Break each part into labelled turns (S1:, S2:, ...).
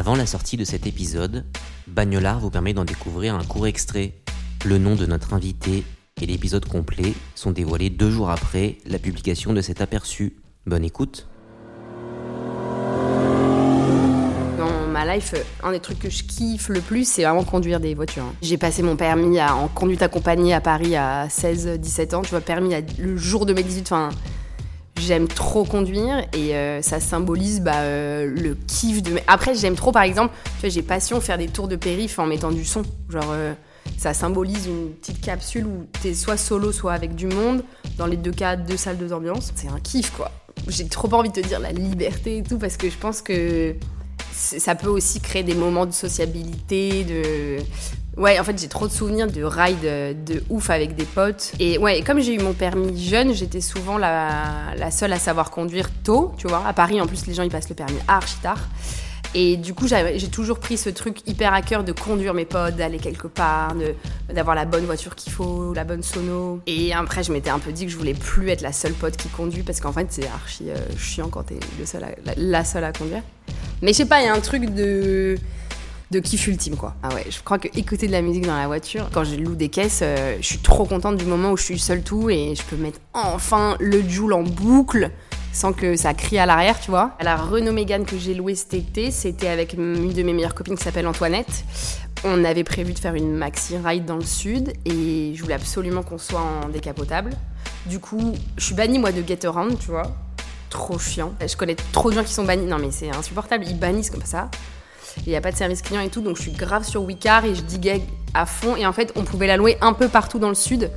S1: Avant la sortie de cet épisode, Bagnolard vous permet d'en découvrir un court extrait. Le nom de notre invité et l'épisode complet sont dévoilés deux jours après la publication de cet aperçu. Bonne écoute.
S2: Dans ma life, un des trucs que je kiffe le plus, c'est vraiment conduire des voitures. J'ai passé mon permis en conduite accompagnée à Paris à 16-17 ans. Tu vois, permis le jour de mes 18. Enfin, j'aime trop conduire et euh, ça symbolise bah, euh, le kiff de. Après, j'aime trop, par exemple, tu vois, j'ai passion faire des tours de périph' en mettant du son. Genre, euh, ça symbolise une petite capsule où t'es soit solo, soit avec du monde. Dans les deux cas, deux salles, deux ambiances. C'est un kiff, quoi. J'ai trop envie de te dire la liberté et tout parce que je pense que ça peut aussi créer des moments de sociabilité, de... Ouais, en fait, j'ai trop de souvenirs de rides euh, de ouf avec des potes. Et ouais, comme j'ai eu mon permis jeune, j'étais souvent la, seule à savoir conduire tôt, tu vois. À Paris, en plus, les gens, ils passent le permis archi tard. Et du coup, j'ai toujours pris ce truc hyper à cœur de conduire mes potes, d'aller quelque part, d'avoir la bonne voiture qu'il faut, la bonne sono. Et après, je m'étais un peu dit que je voulais plus être la seule pote qui conduit parce qu'en fait, c'est archi euh, chiant quand t'es la, la seule à conduire. Mais je sais pas, il y a un truc de de kiff ultime quoi. Ah ouais, je crois que écouter de la musique dans la voiture, quand je loue des caisses, euh, je suis trop contente du moment où je suis seule tout et je peux mettre enfin le Joule en boucle sans que ça crie à l'arrière, tu vois. La Renault Mégane que j'ai louée cet été, c'était avec une de mes meilleures copines qui s'appelle Antoinette. On avait prévu de faire une maxi ride dans le sud et je voulais absolument qu'on soit en décapotable. Du coup, je suis bannie moi de Get Around, tu vois. Trop chiant. Je connais trop de gens qui sont bannis. Non mais c'est insupportable, ils bannissent comme ça. Il n'y a pas de service client et tout, donc je suis grave sur Wicar et je diguais à fond. Et en fait, on pouvait la louer un peu partout dans le sud.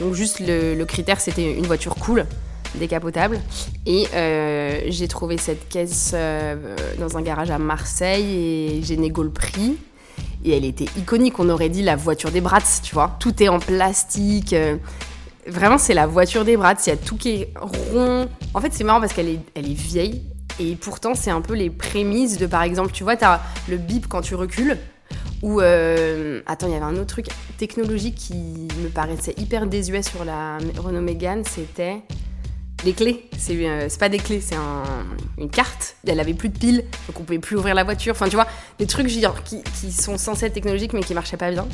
S2: Donc juste le, critère, c'était une voiture cool, décapotable. Et euh, j'ai trouvé cette caisse euh, dans un garage à Marseille et j'ai négo le prix. Et elle était iconique, on aurait dit la voiture des Bratz, tu vois. Tout est en plastique. euh, Vraiment, c'est la voiture des Bratz. Il y a tout qui est rond. En fait, c'est marrant parce qu'elle est, elle est vieille. Et pourtant, c'est un peu les prémices de, par exemple, tu vois, t'as le bip quand tu recules. Ou, euh, attends, il y avait un autre truc technologique qui me paraissait hyper désuet sur la Renault Mégane, c'était les clés. C'est euh, c'est pas des clés, c'est un- une carte. Elle avait plus de piles, donc on pouvait plus ouvrir la voiture. Enfin, tu vois, des trucs genre, qui, qui sont censés être technologiques mais qui marchaient pas bien.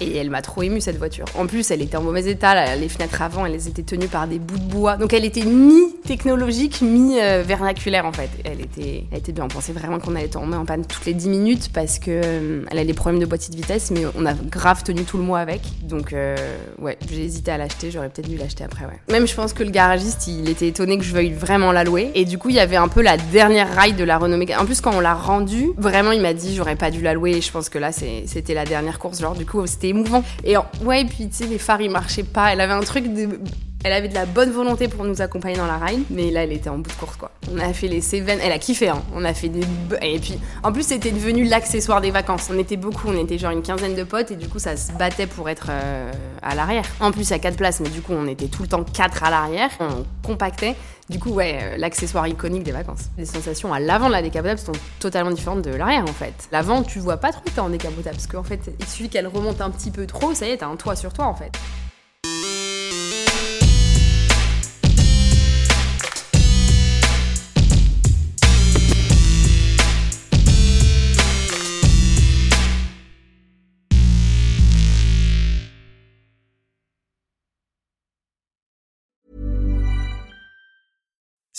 S2: Et elle m'a trop émue cette voiture. En plus, elle était en mauvais état. Les fenêtres avant, elles étaient tenues par des bouts de bois. Donc elle était mi-technologique, mi-vernaculaire en fait. Elle était, elle était bien. On pensait vraiment qu'on allait tomber en panne toutes les 10 minutes parce que euh, elle a des problèmes de boîtier de vitesse, mais on a grave tenu tout le mois avec. Donc euh, ouais, j'ai hésité à l'acheter. J'aurais peut-être dû l'acheter après. Ouais. Même je pense que le garagiste, il était étonné que je veuille vraiment la louer. Et du coup, il y avait un peu la dernière ride de la Mégane. En plus, quand on l'a rendue, vraiment, il m'a dit j'aurais pas dû la louer. Et je pense que là, c'était la dernière course. Genre, du coup, c'était émouvant. Et en- ouais, puis tu sais, les phares, ils marchaient pas. Elle avait un truc de. Elle avait de la bonne volonté pour nous accompagner dans la ride, mais là, elle était en bout de course, quoi. On a fait les Cévennes, elle a kiffé, hein. On a fait des. Et puis, en plus, c'était devenu l'accessoire des vacances. On était beaucoup, on était genre une quinzaine de potes, et du coup, ça se battait pour être euh, à l'arrière. En plus, il y a quatre places, mais du coup, on était tout le temps quatre à l'arrière. On compactait. Du coup, ouais, euh, l'accessoire iconique des vacances. Les sensations à l'avant de la décapotable sont totalement différentes de l'arrière, en fait. L'avant, tu vois pas trop que t'es en décapotable, parce qu'en fait, il suffit qu'elle remonte un petit peu trop, ça y est, t'as un toit sur toi, en fait.